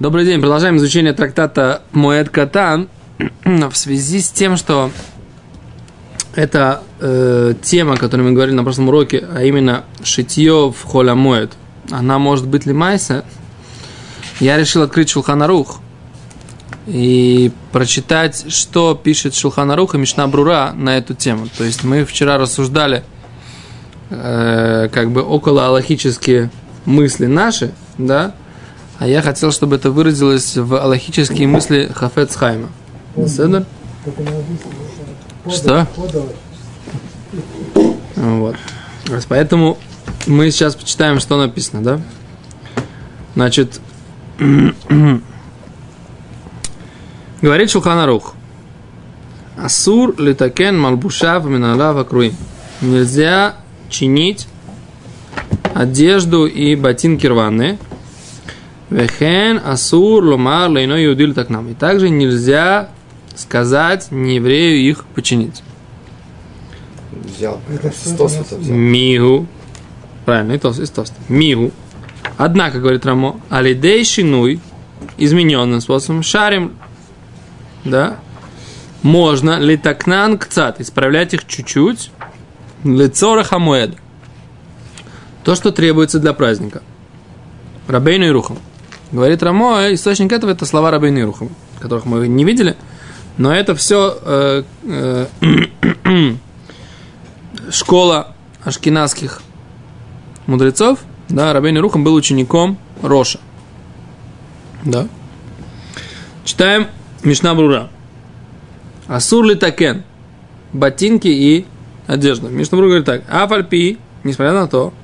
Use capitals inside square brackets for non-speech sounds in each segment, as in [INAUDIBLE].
Добрый день. Продолжаем изучение трактата Моэд Катан [CLEARS THROAT] в связи с тем, что это э, тема, о которой мы говорили на прошлом уроке, а именно шитье в холя Моэд, она может быть ли майса, я решил открыть Шулханарух и прочитать, что пишет Шулханарух и Мишна Брура на эту тему. То есть мы вчера рассуждали э, как бы около аллахические мысли наши, да, а я хотел, чтобы это выразилось в аллахические мысли Хафет Хайма. Седер? Что? Вот. Поэтому мы сейчас почитаем, что написано, да? Значит, [CLEARS THROAT] говорит Шуханарух. Асур литакен малбушав миналав акруим. Нельзя чинить одежду и ботинки рваные – Вехен асур ломар лейно иудиль так нам. И также нельзя сказать не еврею их починить. Взял. Стос это взял. Мигу. Правильно, и тос, из тоста. Мигу. Однако, говорит Рамо, алидей шинуй, измененным способом, шарим, да, можно литакнан кцат, исправлять их чуть-чуть, лицора хамуэд. То, что требуется для праздника. Рабейну и рухом. Говорит Рамо, источник этого это слова Рабейн Ирухова, которых мы не видели, но это все э, э, [CLEARS THROAT] школа ашкенадских мудрецов. Да, Рабейн Ирухам был учеником Роша. Да. Читаем Мишна Брура. Асур ли такен. Ботинки и одежда. Мишна Брура говорит так. Афальпи, несмотря на то,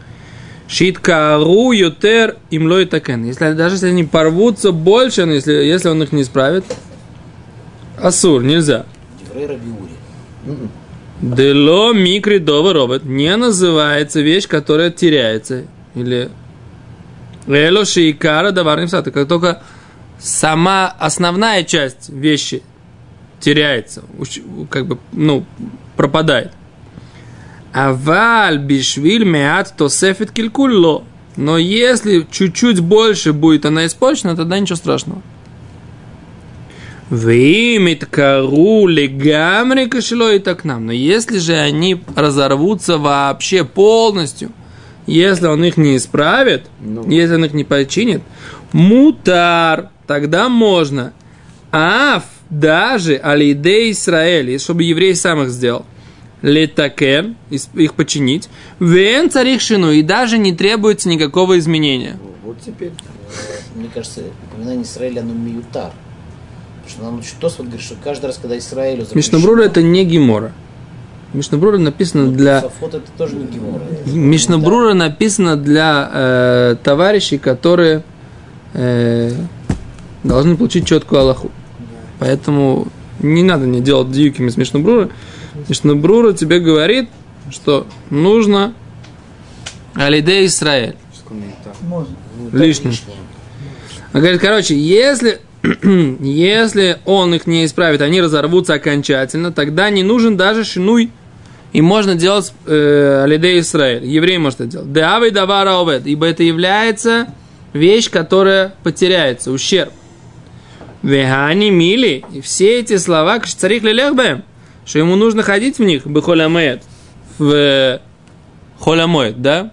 Шиткару ютер им такен. Если, даже если они порвутся больше, но если, если он их не исправит, асур, нельзя. Дело микри дова робот не называется вещь, которая теряется. Или Эло шиикара даварным саты. Как только сама основная часть вещи теряется, как бы, ну, пропадает. Аваль бишвиль меат тосефит килькулло. Но если чуть-чуть больше будет она испорчена, тогда ничего страшного. Вимит кару легамри кошело и так нам. Но если же они разорвутся вообще полностью, если он их не исправит, ну. если он их не починит, мутар, тогда можно. Аф даже алидей Израиль, чтобы еврей сам их сделал летакен, их починить, вен царих шину, и даже не требуется никакого изменения. Вот теперь, мне кажется, упоминание Израиля, оно миютар. Потому что нам Тос вот говорит, что каждый раз, когда Израилю запрещено... Мишнабрура это не гемора. Мишнабрура написано ну, для... Сафот это тоже не гемора. Мишнабрура написано для э, товарищей, которые э, должны получить четкую Аллаху. Поэтому не надо не делать дьюками с Мишнабрура. Мишнабрура тебе говорит, что нужно Алиде Израиль. Лишним. Он говорит, короче, если, [CLEARS THROAT] если он их не исправит, они разорвутся окончательно, тогда не нужен даже шинуй. И можно делать э, Алиде Израиль. Еврей может это делать. Деавей давара овет. Ибо это является вещь, которая потеряется, ущерб. Вехани мили. И все эти слова, царих лелехбэм что ему нужно ходить в них, бехолямет, в холямоет, да?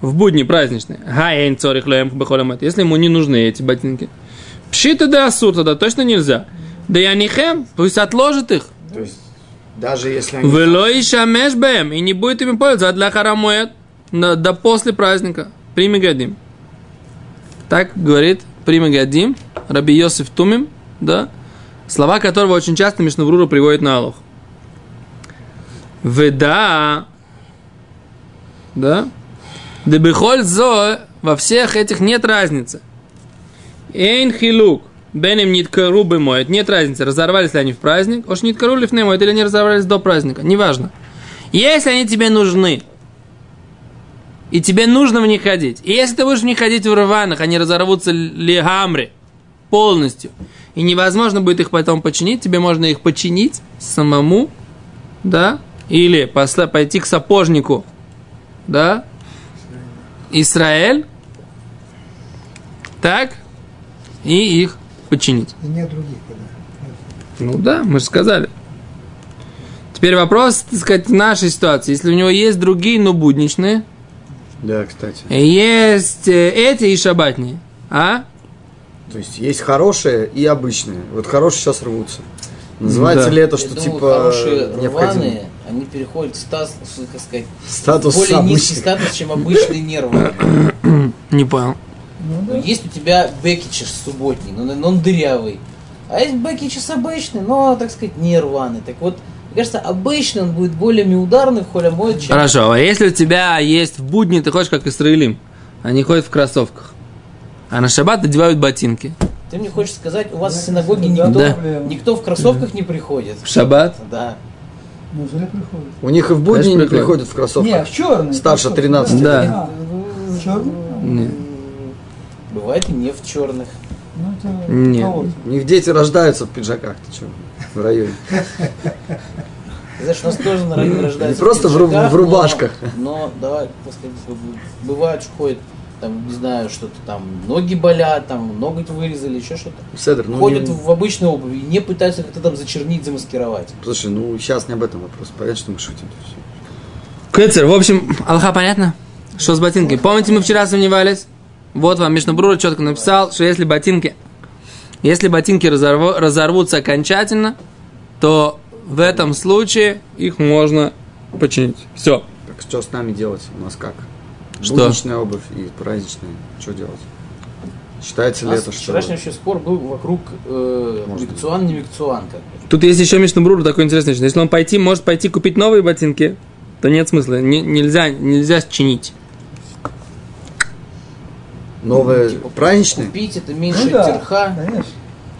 В будни праздничные. Гаэйн цорих лоем бехолямет. Если ему не нужны эти ботинки. Пшита да асур тогда точно нельзя. Да я не хем, пусть отложит их. То есть, даже если они... Вело и шамеш бэм, и не будет ими пользоваться, а для харамоет, да после праздника. Прими гадим. Так говорит Прими гадим, Раби Йосиф Тумим, да, слова которого очень часто Мишнаврура приводит на Аллах. Веда, да, дебихоль зо, во всех этих нет разницы. Эйн хилук, бенем ниткару моет, нет разницы, разорвались ли они в праздник, ош ниткару ли моет, или они разорвались до праздника, неважно. Если они тебе нужны, и тебе нужно в них ходить, и если ты будешь в них ходить в рваных, они разорвутся легамри полностью, и невозможно будет их потом починить, тебе можно их починить самому, да, или посла, пойти к сапожнику, да, Израиль, так, и их починить. И нет других, когда. Ну да, мы же сказали. Теперь вопрос, так сказать, в нашей ситуации. Если у него есть другие, но будничные, Да, кстати. есть э, эти и шабатные, а? То есть есть хорошие и обычные. Вот хорошие сейчас рвутся. Называется Да. ли это, Я что думаю, типа хорошие необходимо? рваные, они переходят в статус, как сказать, Статус более низкий обычных. статус, чем обычные нервы. [COUGHS] Не понял. Ну да. Есть у тебя бекичиш субботний, но, но он дырявый. А есть бекичиш обычный, но, так сказать, не рваный. Так вот, мне кажется, обычный он будет более миударный в холе мой, чем... Хорошо, а если у тебя есть в будни, ты хочешь как Исраилим, они ходят в кроссовках, а на шаббат надевают ботинки. Ты мне хочешь сказать, у вас в Да, синагоге да. никто, Да. никто в кроссовках не приходит? В шаббат? Да. Ну. У них и в будни Конечно, не приходят в кроссовках. Не, в черный. Старше 13 Да. А, черный? Бывает и не в черных. Ну, это Не. кого-то. У них дети рождаются в пиджаках. Ты что? В районе. Знаешь, у нас тоже на районе рождаются Не просто в в рубашках. Но, но давай, бывает, что ходит, там, не знаю, что-то там, ноги болят, там, ноготь вырезали, еще что-то. Седр, ну, Ходят не- в обычной обуви и не пытаются как-то там зачернить, замаскировать. Слушай, ну сейчас не об этом вопрос. Понятно, что мы шутим. Всё. Кэцер, в общем, Алха, понятно? Что с ботинками? Помните, мы вчера сомневались? Вот вам Мишнабрура четко написал, что если ботинки, если ботинки разорво- разорвутся окончательно, то в этом случае их можно починить. Все. Так что с нами делать? У нас как? Что? Будничная обувь и праздничная. Что делать? Считается ли нас это, что... вчерашний вообще спор был вокруг э, Может микцуан, не бы. Тут есть еще Мишнабрура такой интересный. Если он пойти, может пойти купить новые ботинки, то нет смысла. Не- нельзя, нельзя чинить. Новые Типа, праздничные? Купить это Ну меньше да, терха. конечно.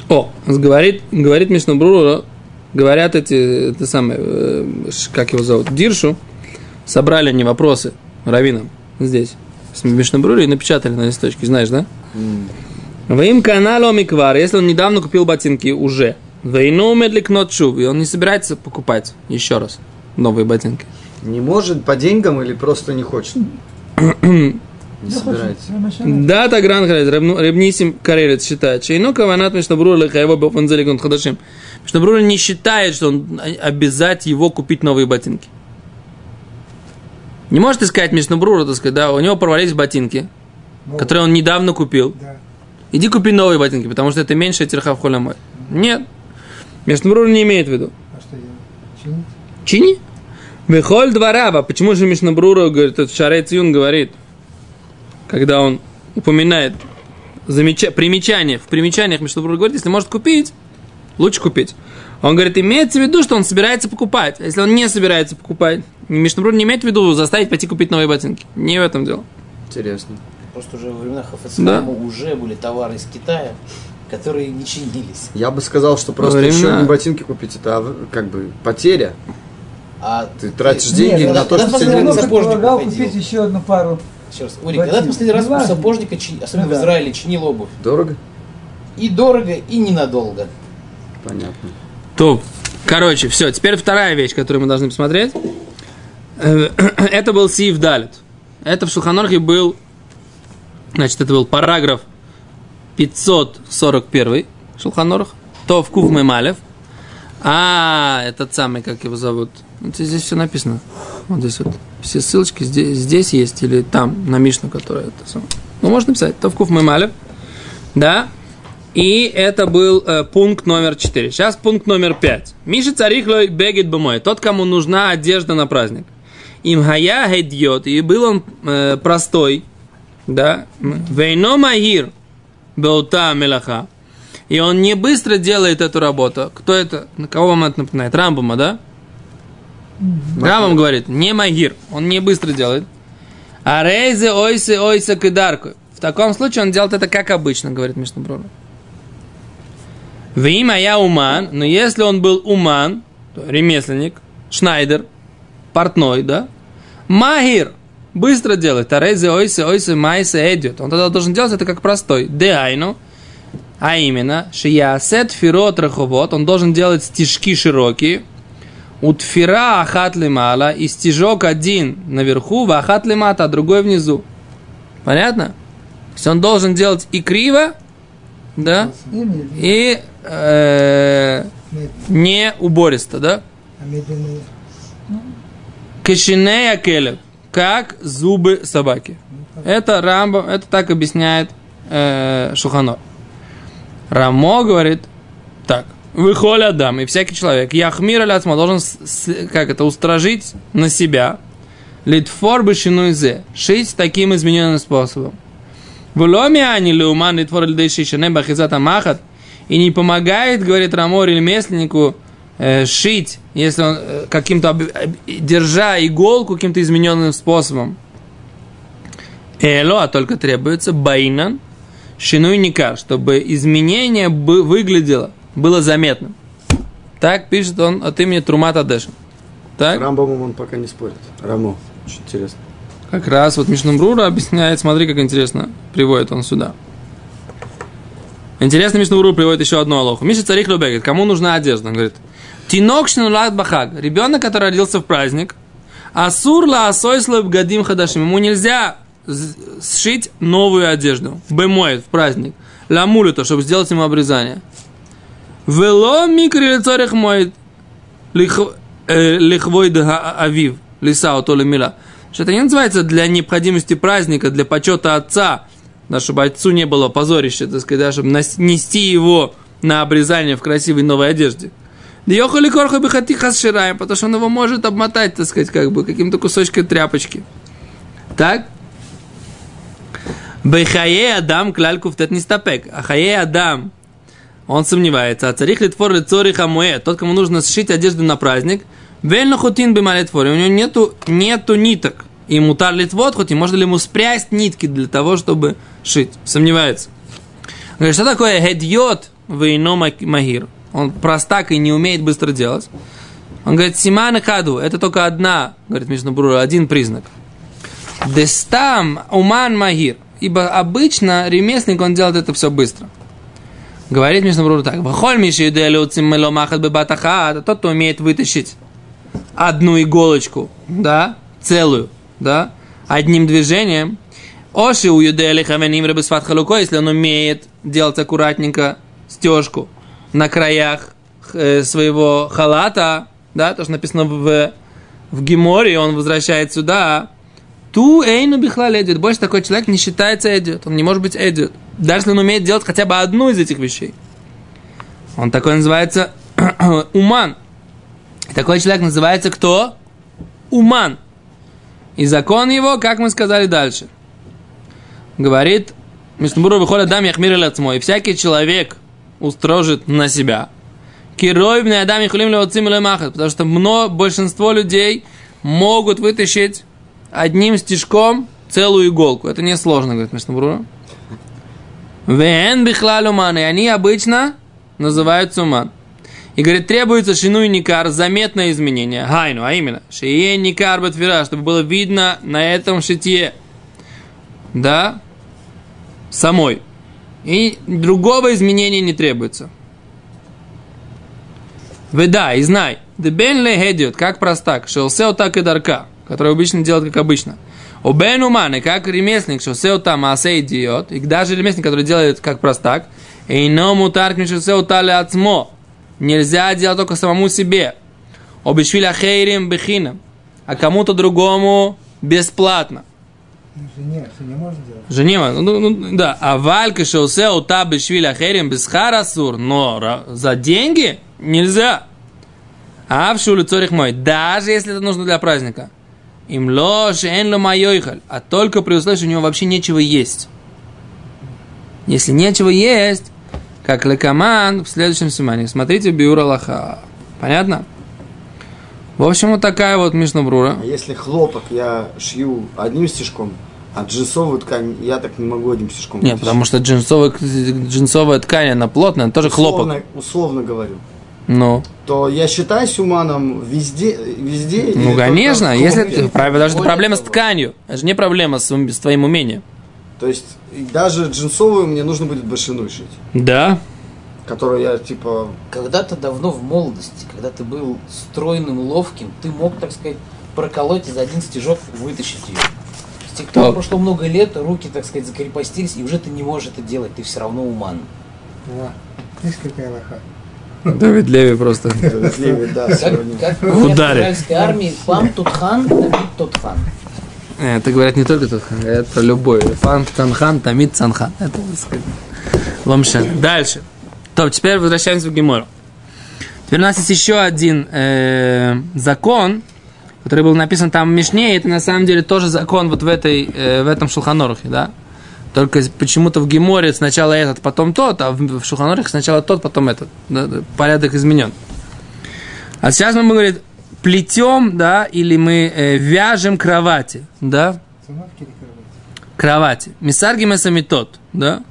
О, говорит, говорит Мишнабрура, говорят эти, это самое, э, как его зовут, Диршу, собрали они вопросы раввинам здесь, с Мишнабрура и напечатали на листочке, знаешь, да? Во им каналу миквар, если он недавно купил ботинки уже, войну медлик нотшуб, и он не собирается покупать еще раз новые ботинки. Не может по деньгам или просто не хочет? Не Да, собирается. Да, так ран Ребнисим Карелец считает, что ино каванат Мишнабрура лихаева бофанзеликон ходашим. Мишнабрура не считает, что он обязать его купить новые ботинки. Не может искать Мишнабрура, так сказать, да, у него порвались ботинки, Ну, которые он недавно купил. Да. Иди купи новые ботинки, потому что это меньше терха в холямой. Нет. Мишнабрура не имеет в виду. А что делать? Чинить? Чини. Михоль двораба. Почему же Мишнабрура, говорит, этот Шарей Циюн говорит, когда он упоминает замеча... примечание, в примечаниях Мишнабрура говорит, если может купить, лучше купить. Он говорит, имеется в виду, что он собирается покупать. А Если он не собирается покупать, Мишнабрур не имеет в виду заставить пойти купить новые ботинки. Не в этом дело. Интересно. Просто уже во времена Да. Хафецхайма уже были товары из Китая, которые не чинились. Я бы сказал, что просто Времена. еще ботинки купить, это а, как бы потеря. А Ты тратишь деньги Нет, на то, когда что тебе не нужно. ходил. купить еще одну пару. Еще раз, Ури, когда ты последний раз у сапожника, чи- особенно Ну в да. Израиле, чинил обувь? Дорого? И дорого, и ненадолго. Понятно. То, короче, все. Теперь вторая вещь, которую мы должны посмотреть. Э, [CLEARS THROAT] Это был Сив Далит. Это в Шулханорхе был, значит, это был параграф 541 Шулханорх. То в Кув Мемалев. А, этот самый, как его зовут. Вот здесь все написано. Вот здесь вот. Все ссылочки здесь, здесь есть или там, на Мишну, которая это самое. Ну, можно написать. То в Кув Мемалев. Да. И это был э, пункт номер 4. Сейчас пункт номер 5. Миша царихлой бегет бумой. Тот, кому нужна одежда на праздник. Им хая гедьет. И был он э, простой. Да. Вейно магир. Беута мелаха. И он не быстро делает эту работу. Кто это? На кого вам это напоминает? Рамбума, да? Рамбам говорит, не магир. Он не быстро делает. А рейзе ойсе ойсе кидарку. В таком случае он делает это как обычно, говорит Мишнабрура. В имя я уман, но если он был уман, то ремесленник, шнайдер, портной, да, магир, быстро делает, а рейзе ойсе ойсе майсе идет. Он тогда должен делать это как простой. Деайну, а именно, шиясет фирот раховод, он должен делать стежки широкие, утфира ахат лимала, и стежок один наверху, в ахат лимата, а другой внизу. Понятно? То есть он должен делать и криво, да, И э, не убористо, да? Кашинея келев, как зубы собаки. Это Рамбо, это так объясняет э, Шуханор. Рамо говорит так. Выхоли Адам, и всякий человек, Яхмир Аляцма должен, как это, устражить на себя, литфор бешинуизе, шить таким измененным способом. В ломе они леуман литфор лидейшишане бахизата махат, и не помогает, говорит Рамор ремесленнику, шить, если он э, каким-то, об- держа иголку каким-то измененным способом. Эло, а только требуется байнан, шинуй никар, чтобы изменение бы выглядело, было заметным. Так пишет он от имени Трумата Дэша. Так? Рамбамом он пока не спорит. Рамо. Очень интересно. Как раз вот Мишнабрура объясняет, смотри, как интересно приводит он сюда. Интересно, Мишнабрура приводит еще одну алоху. Миша Царих Любегет, кому нужна одежда? Он говорит, Тинок шнулат бахаг, ребенок, который родился в праздник, асур ла асойсло гадим хадашим, ему нельзя сшить новую одежду, бемоет в праздник, ламулито, чтобы сделать ему обрезание. Вело микрилицорих моет э, лихвой да авив, лиса то ли мила. Это не называется для необходимости праздника, для почета отца, да, чтобы отцу не было позорища, так сказать, да, чтобы нести его на обрезание в красивой новой одежде. Да ёхали корху бихати хасшираем, потому что он его может обмотать, так сказать, как бы каким-то кусочком тряпочки. Так? Бехае Адам кляль куфтет не стапек. А хае Адам, он сомневается. А царих литфор лицорих амуэ, тот, кому нужно сшить одежду на праздник, вельно хутин бималитфор, у него нету, нету ниток. И мутар литвот, хоть и можно ли ему спрясть нитки для того, чтобы шить. Сомневается. Говорит, что такое хедьот вейно магир? Он простак и не умеет быстро делать. Он говорит, симана каду, это только одна, говорит Мишнабрура, один признак. Дестам уман магир. Ибо обычно ремесленник, он делает это все быстро. Говорит Мишнабрура так. Вахоль миши махат бебатахат. Тот, кто умеет вытащить одну иголочку, да, целую, да, одним движением. Оши у юдели хавеним халуко, если он умеет делать аккуратненько стежку на краях э, своего халата, да, то, что написано в, в Геморе, он возвращает сюда, ту эйну бихла эдит. Больше такой человек не считается эдит. Он не может быть эдит. Даже если он умеет делать хотя бы одну из этих вещей. Он такой называется [CLEARS THROAT] уман. Такой человек называется кто? Уман. И закон его, как мы сказали дальше. Говорит, Мишнабуру выходит дам яхмир И всякий человек устрожит на себя. Кирой бне адам яхулим левоцим махат. Потому что мно, большинство людей могут вытащить одним стежком целую иголку. Это несложно, говорит Мишнабрура. Вен бихлалю ман. И они обычно называются уман. И говорит, требуется шину и никар, заметное изменение. Хайну, а именно, шие никар батвира, чтобы было видно на этом шитье. Да? Самой. И другого изменения не требуется. Веда, и знай, дебен ле хедиот, как простак, шелсео так и дарка, который обычно делает как обычно. Обен уман, и как ремесленник, шелсео там асе идиот, и даже ремесленник, который делает как простак, и но мутарк не шелсео тали ацмо, нельзя делать только самому себе. Обешвиля хейрим бехинам, а кому-то другому бесплатно. Жене, жене можно делать? Жене, ну, ну, да, а валька шоусе ута бешвиля херим без харасур, но за деньги нельзя. А в шуле цорих мой, даже если это нужно для праздника. Им лош эн ло майойхаль, а только при условии, у него вообще нечего есть. Если нечего есть, как лекаман в следующем симане. Смотрите Биура Лаха. Понятно? В общем, вот такая вот Мишнабрура. А если хлопок я шью одним стежком, а джинсовую ткань я так не могу одним стежком. Нет, потому что джинсовая, джинсовая ткань, она плотная, она тоже хлопок. условно, условно говорю. Ну, То я считаюсь уманом везде, везде. ну конечно, если ты, даже проблема с тканью, это же не проблема с, с твоим умением. То есть даже джинсовую мне нужно будет башиной шить, Да. Которую я типа Когда-то давно в молодости, когда ты был стройным, ловким, ты мог, так сказать, проколоть из один стежок и вытащить ее. С тех пор прошло много лет, руки, так сказать, закрепостились, и уже ты не можешь это делать, ты все равно уман. Ва. Видишь, какая лоха. Давид Леви просто. Справедливый, да, Как, как в Ударит. израильской армии, пам тут хан, тамид тот хан. Э, Это говорят не только Тутхан, говорят про любой. Фан Танхан, Тамид Цанхан. Это, так сказать, Ломшен. Дальше. То, теперь возвращаемся в Гемору. Теперь у нас есть еще один э, закон, который был написан там в Мишне, и это на самом деле тоже закон вот в, этой, э, в этом Шулханорухе, да? Только почему-то в Геморе сначала этот, потом тот, а в, Шулханорухе сначала тот, потом этот. Да, порядок изменен. А сейчас мы говорить, плетем, да, или мы э, вяжем кровати, да, кровати? кровати. Мисаргим это метод, да?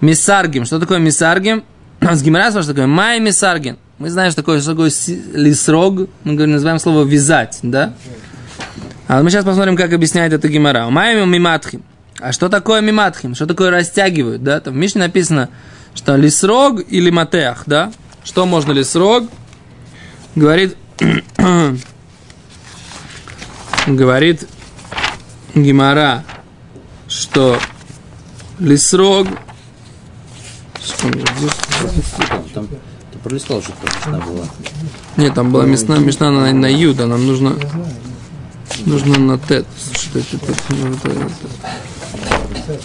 Мисаргим. Что такое мисаргим? [CLEARS THROAT] С гимара что такое? Май мисаргин. Мы знаем, что такое, что такое лисрог. Мы называем слово вязать, да? А мы сейчас посмотрим, как объясняет это гимара. Май миматхим. А что такое миматхим? Что такое растягивают, да? Там в Мишне написано, что лисрог или матеах, да? Что можно лисрог? Говорит, [CLEARS THROAT] говорит Гимара, что лисрог... Здесь- Там, ты пролистал же, как она была. Нет, там была мясна, мясна на, на юда, нам нужно, нужно на тет. Что это, это, это.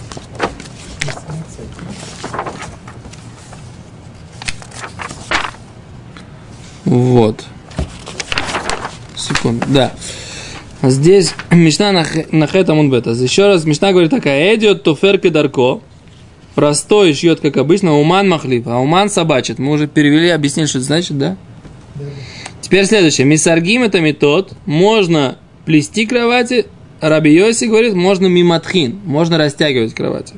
Вот. Секунду, да. Здесь Мишна на, на хетам он бета. Еще раз Мишна говорит такая, идет туферки дарко. Простой шьет, как обычно, уман махлив, а уман собачит. Мы уже перевели, объяснили, что это значит, да? Теперь следующее. Мисаргим это метод. Можно плести кровати. Раби Йоси говорит, можно миматхин. Можно растягивать кровати.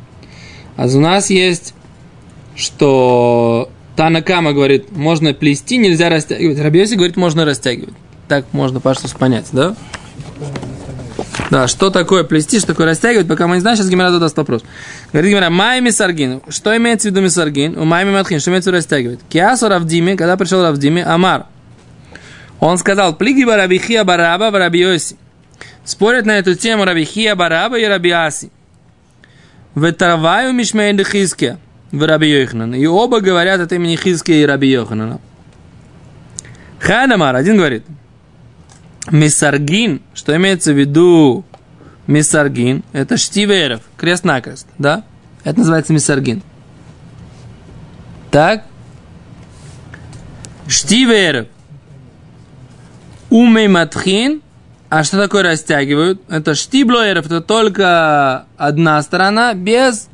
А у нас есть, что Танакама говорит, можно плести, нельзя растягивать. Раби Йоси говорит, можно растягивать. Так можно, пожалуйста, понять, да? Да, что такое плести, что такое растягивать, пока мы не знаем, сейчас Гимара задаст вопрос. Говорит Гимара, май мисаргин. Что имеется в виду мисаргин? У май миматхин, что имеется в виду растягивать? Киасу Равдиме, когда пришел Равдиме, Амар. Он сказал, плиги барабихия бараба барабиоси. Спорят на эту тему Рабихия бараба и Рабиаси. Ветарваю мишмейн хиске в Раби Йоханан. И оба говорят от имени Хиске и Раби Йоханана. Ханамар, один говорит, Мисаргин, что имеется в виду Мисаргин, это штиверов, крест-накрест, да? Это называется Мисаргин. Так? Штиверов. Умей матхин. А что такое растягивают? Это штиблоеров, это только одна сторона, без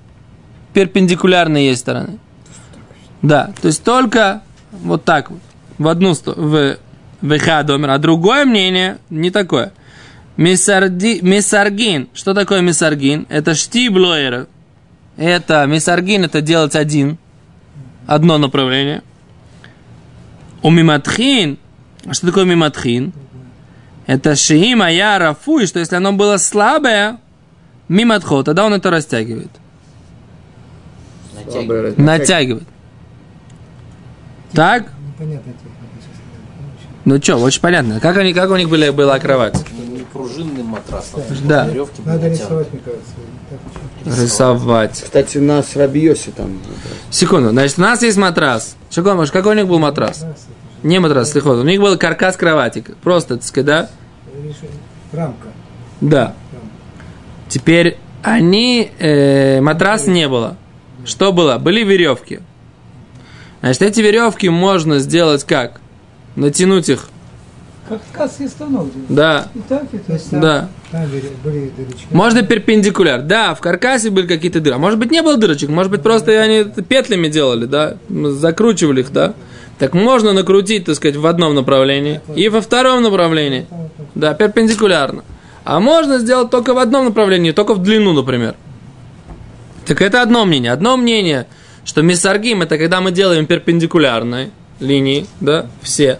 перпендикулярной есть стороны. Да, то есть только вот так вот, в одну сторону, в, в хадомер. А другое мнение не такое. Мисарди, мисаргин. Что такое мисаргин? Это штиблоеров. Это мисаргин, это делать один, одно направление. У миматхин, а что такое миматхин? Это шиима я рафуй, что если оно было слабое, миматхо, тогда он это растягивает. Раз- Натягивает. Так? Непонятно техника. сейчас я не Ну что, очень понятно. Как, они, как у них были, была кровать? Не пружинный матрас, а Да. веревки Надо рисовать, мне кажется. Очень Рисовать. Кстати, на Рабиосе там. Секунду. Значит, у нас есть матрас. Шагон, может, какой у них был матрас? Не матрас, слихот. У них был каркас кровати. Просто, так сказать, да? Рамка. Да. Теперь они... э, матраса не было. Что было? Были веревки. Значит, эти веревки можно сделать как? Натянуть их. Как ткацкий станок. Да. И так, и так. Да. Там были дырочки. Можно перпендикуляр. Да, в каркасе были какие-то дыры. А может быть, не было дырочек. Может быть, просто они это петлями делали, да? Закручивали их, да? Так можно накрутить, так сказать, в одном направлении и во втором направлении. Да, перпендикулярно. А можно сделать только в одном направлении, только в длину, например. Так это одно мнение. Одно мнение, что мисаргим это когда мы делаем перпендикулярные линии, да, все.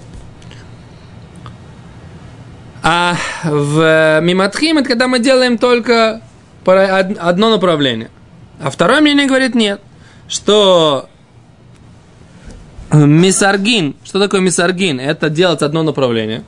А в миматхим это когда мы делаем только одно направление. А второе мнение говорит нет, что мисаргин, что такое мисаргин? Это делать одно направление.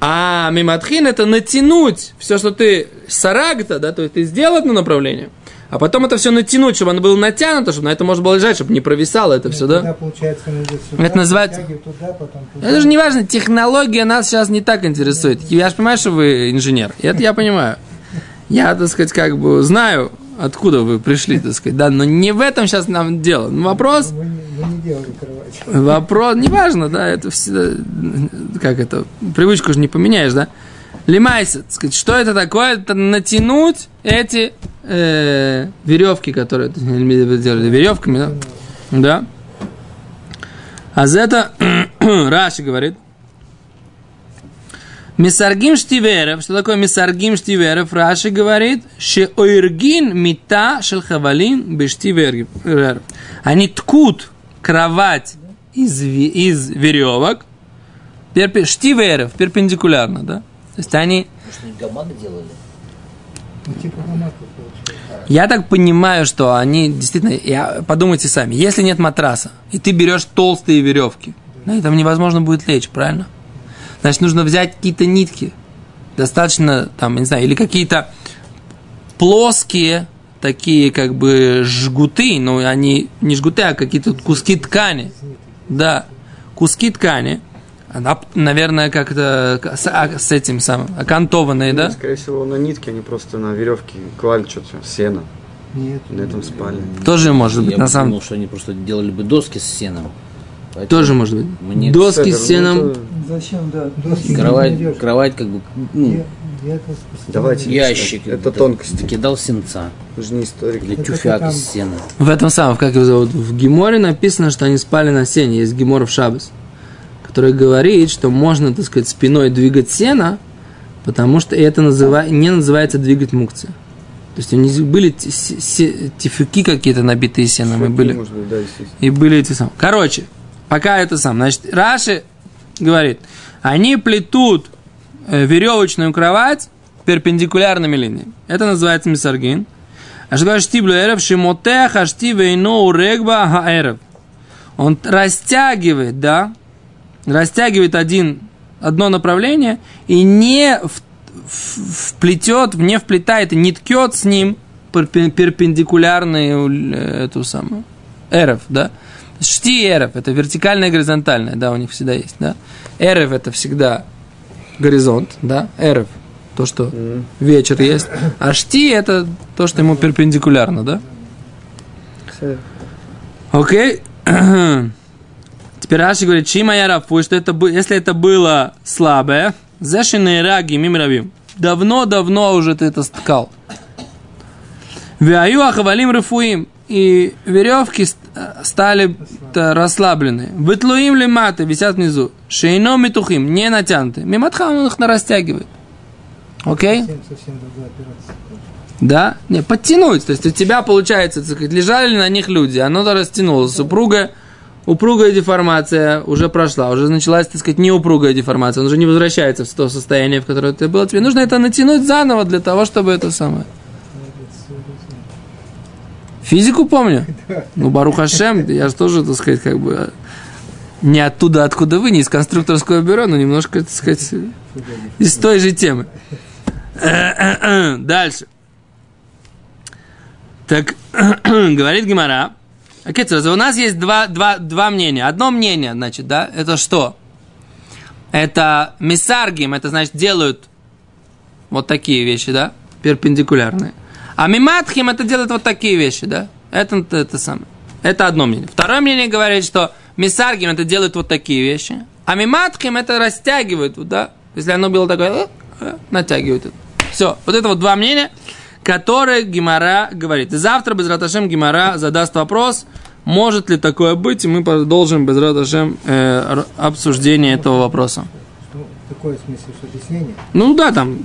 А миматхин это натянуть все, что ты сарагта, да, то есть ты сделал одно направление, а потом это все натянуть, чтобы оно было натянуто, чтобы на это можно было лежать, чтобы не провисало это все, да? получается, сюда, Это называется- туда, потом туда. Это же не важно, технология нас сейчас не так интересует. Я же понимаю, что вы инженер. Это я понимаю. Я, так сказать, как бы знаю, откуда вы пришли, так сказать, да, но не в этом сейчас нам дело. Ну, Вопрос, не- мы не делали кровать. вопрос, неважно, да, это всегда, как это, привычку же не поменяешь, да. Лимайся, так сказать, что это такое? Это натянуть эти э, веревки, которые делали веревками, да? Да. А за это [CLEARS THROAT] Раши говорит. Мисаргим штиверев. Что такое мисаргим штиверев? Раши говорит, что ойргин мита шелхавалин бештиверев. Они ткут кровать из, из веревок, штиверев, перпендикулярно, да? То есть они Может, гамады делали? Ну, типа гамака получается. Я так понимаю, что они действительно, я, подумайте сами, если нет матраса, и ты берешь толстые веревки, на этом невозможно будет лечь, правильно? Значит, нужно взять какие-то нитки, достаточно, там, не знаю, или какие-то плоские такие как бы жгуты, но они не жгуты, а какие-то куски ткани. Да, куски ткани. Она, наверное, как-то с, а, с этим самым, окантованные, да? Скорее всего, на нитке они просто на веревке клали что-то, сено. Нет. На этом спали. Тоже может быть, Я на самом думал, что они просто делали бы доски с сеном. Поэтому Тоже может быть. Мне Доски с ну, сеном. это- Зачем, да, доски Кровать, кровать как бы, ну, Я- я это. Давайте. ящик. Это да, тонкости. Кидал сенца. Вы же не историк. Или Это тюфяк из сена. В этом самом, как его зовут, в Геморе написано, что они спали на сене. Есть Гемор в Шабас, который говорит, что можно, так сказать, спиной двигать сено, потому что это называ- не называется двигать мукцы. То есть у них были тифюки какие-то набитые сеном, и были, быть, да, и были эти самые. Короче, пока это сам. Значит, Раши говорит, они плетут э, веревочную кровать перпендикулярными линиями. Это называется мисаргин. А что говорит штиблю эрев, шимотех ашти вейно регба хаэрев. Он растягивает, да, растягивает один, одно направление и не вплетет, не вплетает и не ткет с ним перпе- перпендикулярную э, эту самую эрев, да. Шти и эрев, это вертикальное и горизонтальное, да, у них всегда есть, да. Эрев это всегда горизонт, да, эрев, то, что вечер есть, а шти это то, что ему перпендикулярно, да. Окей. [CLEARS THROAT] Теперь Раши говорит, Шима я рафу, что это, если это было слабое, зашины раги мимравим. Давно-давно уже ты это ткал. Вяю ахавалим рифуим. И веревки ст- стали расслаблены. Вытлуим ли маты висят внизу. Шейно метухим, не натянуты. Миматха он их нарастягивает. Окей? Совсем, совсем. Да? Не, подтянуть. То есть у тебя получается, так сказать, лежали ли на них люди, оно то растянулось. Супруга, упругая деформация уже прошла, уже началась, так сказать, неупругая деформация. Он уже не возвращается в то состояние, в которое ты был. Тебе нужно это натянуть заново для того, чтобы это самое. Физику помню? Ну, Барух Хашем, я же тоже, так сказать, как бы не оттуда, откуда вы, не из конструкторского бюро, но немножко, так сказать, из той же темы. Дальше. Так, [CLEARS THROAT] говорит Гимара. Окей, у нас есть два, два, два мнения. Одно мнение, значит, да, это что? Это мисаргим, это значит делают вот такие вещи, да, перпендикулярные. А миматхим это делают вот такие вещи, да. Это, это самое. Это одно мнение. Второе мнение говорит, что мисаргим это делают вот такие вещи. А миматхим это растягивают, да. Если оно было такое, э, э, натягивают это. Все. Вот это вот два мнения, которые Гимара говорит. И завтра без Раташем Гимара задаст вопрос, может ли такое быть, и мы продолжим без Раташем э, обсуждение этого вопроса. Ну, такое в смысле, что объяснение. Ну да, там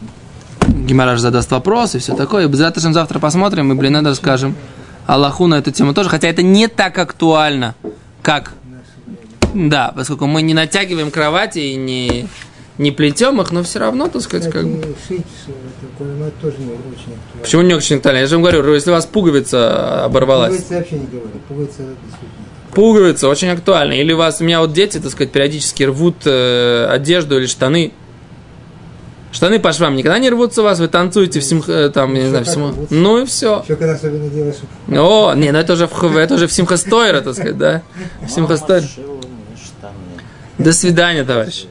Гимараш задаст вопрос и все такое. Без Раташем завтра посмотрим и, блин, надо расскажем Аллаху на эту тему тоже. Хотя это не так актуально, как... Да, поскольку мы не натягиваем кровати и не, не плетем их, но все равно, так сказать, как бы... Кстати, шить э, такое, но это тоже не очень актуально. Почему не очень актуально? Я же вам говорю, если у вас пуговица оборвалась, Пуговицы вообще не говорю. Пуговицы действительно. пуговица очень актуально. Или у вас, у меня вот дети, так сказать, периодически рвут э, одежду или штаны. Штаны по швам никогда не рвутся у вас, вы танцуете в симх, э, там, я не знаю, в Еще как сим- рвутся. Ну и все. Еще когда особенно делаешь О, не, ну это уже в, это уже в Симхастойра, так сказать, да? В Симхастойра. До свидания, товарищ.